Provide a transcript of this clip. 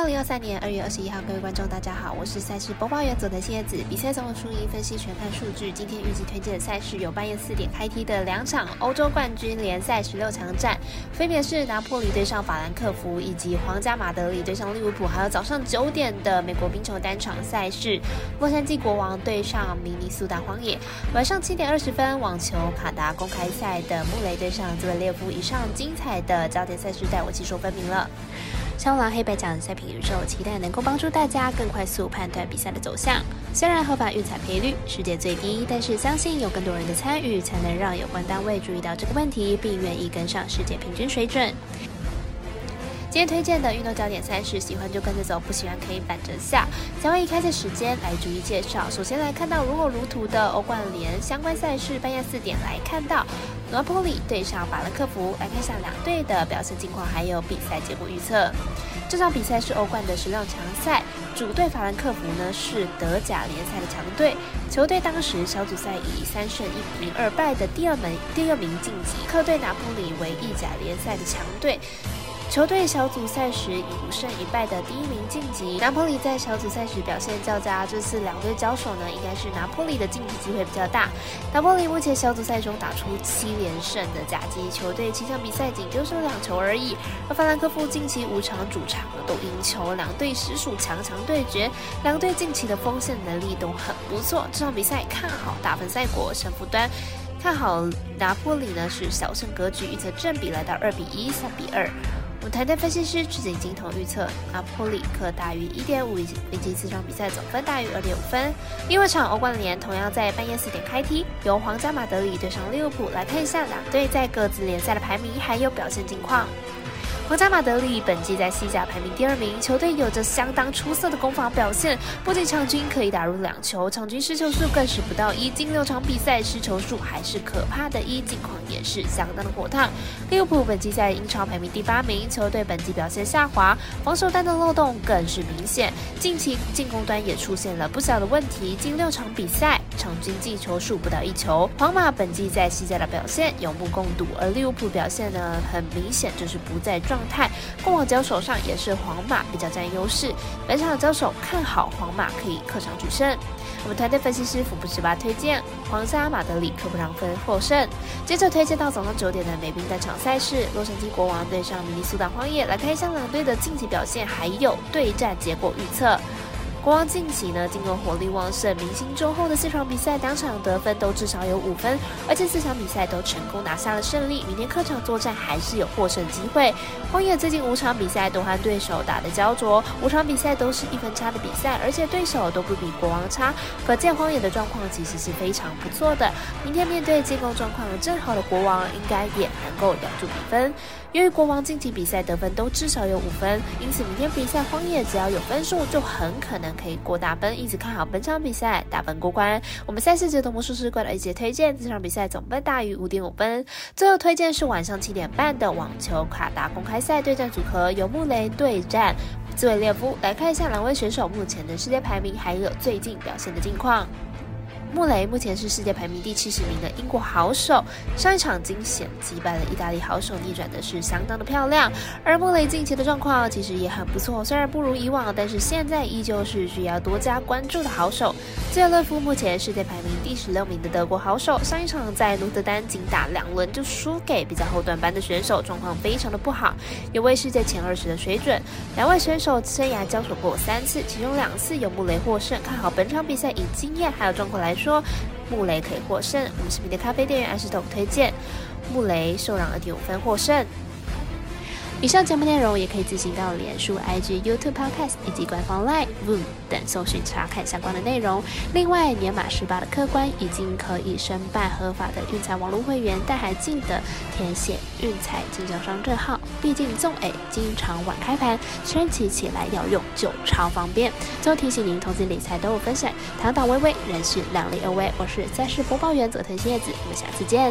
二零二三年二月二十一号，各位观众，大家好，我是赛事播报员佐藤蝎子。比赛中的输赢分析全看数据。今天预计推荐的赛事有半夜四点开踢的两场欧洲冠军联赛十六强战，分别是拿破里对上法兰克福，以及皇家马德里对上利物浦。还有早上九点的美国冰球单场赛事，洛杉矶国王对上明尼苏达荒野。晚上七点二十分，网球卡达公开赛的穆雷对上兹维列夫。以上精彩的焦点赛事，带我技术分明了。枪王黑白奖赛品宇宙，期待能够帮助大家更快速判断比赛的。走向。虽然合法运彩赔率世界最低，但是相信有更多人的。参与，才能让有关单位注意到这个问题，并愿意跟上世界平均水准。今天推荐的运动焦点赛事，喜欢就跟着走，不喜欢可以板着下。将会以开赛时间来逐一介绍。首先来看到如火如荼的欧冠联相关赛事，半夜四点来看到拿波里对上法兰克福，来看一下两队的表现近况，还有比赛结果预测。这场比赛是欧冠的十六强赛，主队法兰克福呢是德甲联赛的强队，球队当时小组赛以三胜一平二败的第二名第二名晋级，客队拿破里为意甲联赛的强队。球队小组赛时以五胜一败的第一名晋级。拿破里在小组赛时表现较佳，这次两队交手呢，应该是拿破里的晋级机会比较大。拿破里目前小组赛中打出七连胜的甲级球队，七场比赛仅丢失两球而已。而法兰克福近期五场主场都赢球，两队实属强强对决，两队近期的锋线能力都很不错。这场比赛看好大分赛果，胜负端看好拿破里呢是小胜格局，预测正比来到二比一、三比二。舞台的分析师赤井金童预测阿普里克大于一点五，以及四场比赛总分大于二点五分。另外场欧冠联同样在半夜四点开踢，由皇家马德里对上利物浦，来看一下两队在各自联赛的排名还有表现情况。皇家马德里本季在西甲排名第二名，球队有着相当出色的攻防表现，不仅场均可以打入两球，场均失球数更是不到一，近六场比赛失球数还是可怕的一，近况也是相当的火烫。利物浦本季在英超排名第八名，球队本季表现下滑，防守端的漏洞更是明显，近期进攻端也出现了不小的问题，近六场比赛场均进球数不到一球。皇马本季在西甲的表现有目共睹，而利物浦表现呢，很明显就是不在状。态，过往交手上也是皇马比较占优势，本场交手看好皇马可以客场取胜。我们团队分析师福布十八推荐皇家马德里客不让分获胜。接着推荐到早上九点的美冰单场赛事，洛杉矶国王对上明尼苏达荒野，来看一下两队的晋级表现，还有对战结果预测。国王近期呢，经过火力旺盛、明星周后的四场比赛，两场得分都至少有五分，而且四场比赛都成功拿下了胜利。明天客场作战还是有获胜机会。荒野最近五场比赛都和对手打的焦灼，五场比赛都是一分差的比赛，而且对手都不比国王差，可见荒野的状况其实是非常不错的。明天面对进攻状况正好的国王，应该也能够咬住比分。由于国王近期比赛得分都至少有五分，因此明天比赛荒野只要有分数，就很可能。可以过大分，一直看好本场比赛大分过关。我们赛事节的魔术师过来一节推荐，这场比赛总分大于五点五分。最后推荐是晚上七点半的网球卡达公开赛对战组合，由穆雷对战兹维列夫。来看一下两位选手目前的世界排名，还有最近表现的近况。穆雷目前是世界排名第七十名的英国好手，上一场惊险击败了意大利好手，逆转的是相当的漂亮。而穆雷近期的状况其实也很不错，虽然不如以往，但是现在依旧是需要多加关注的好手。兹勒夫目前世界排名第十六名的德国好手，上一场在卢德丹仅打两轮就输给比较后段班的选手，状况非常的不好，有位世界前二十的水准。两位选手生涯交手过三次，其中两次由穆雷获胜，看好本场比赛以经验还有状况来说。穆雷可以获胜，我们视频的咖啡店员安石头推荐穆雷受让二点五分获胜。以上节目内容也可以自行到脸书、IG、YouTube、Podcast 以及官方 Line、v o o m 等搜寻查看相关的内容。另外，年满十八的客官已经可以申办合法的运彩网络会员，但还记得填写运彩经销商证号。毕竟纵 A 经常晚开盘，升起起来要用就超方便。最后提醒您，投资理财都有风险，堂堂微微，人是量力而为。我是赛事播报员佐藤叶子，我们下次见。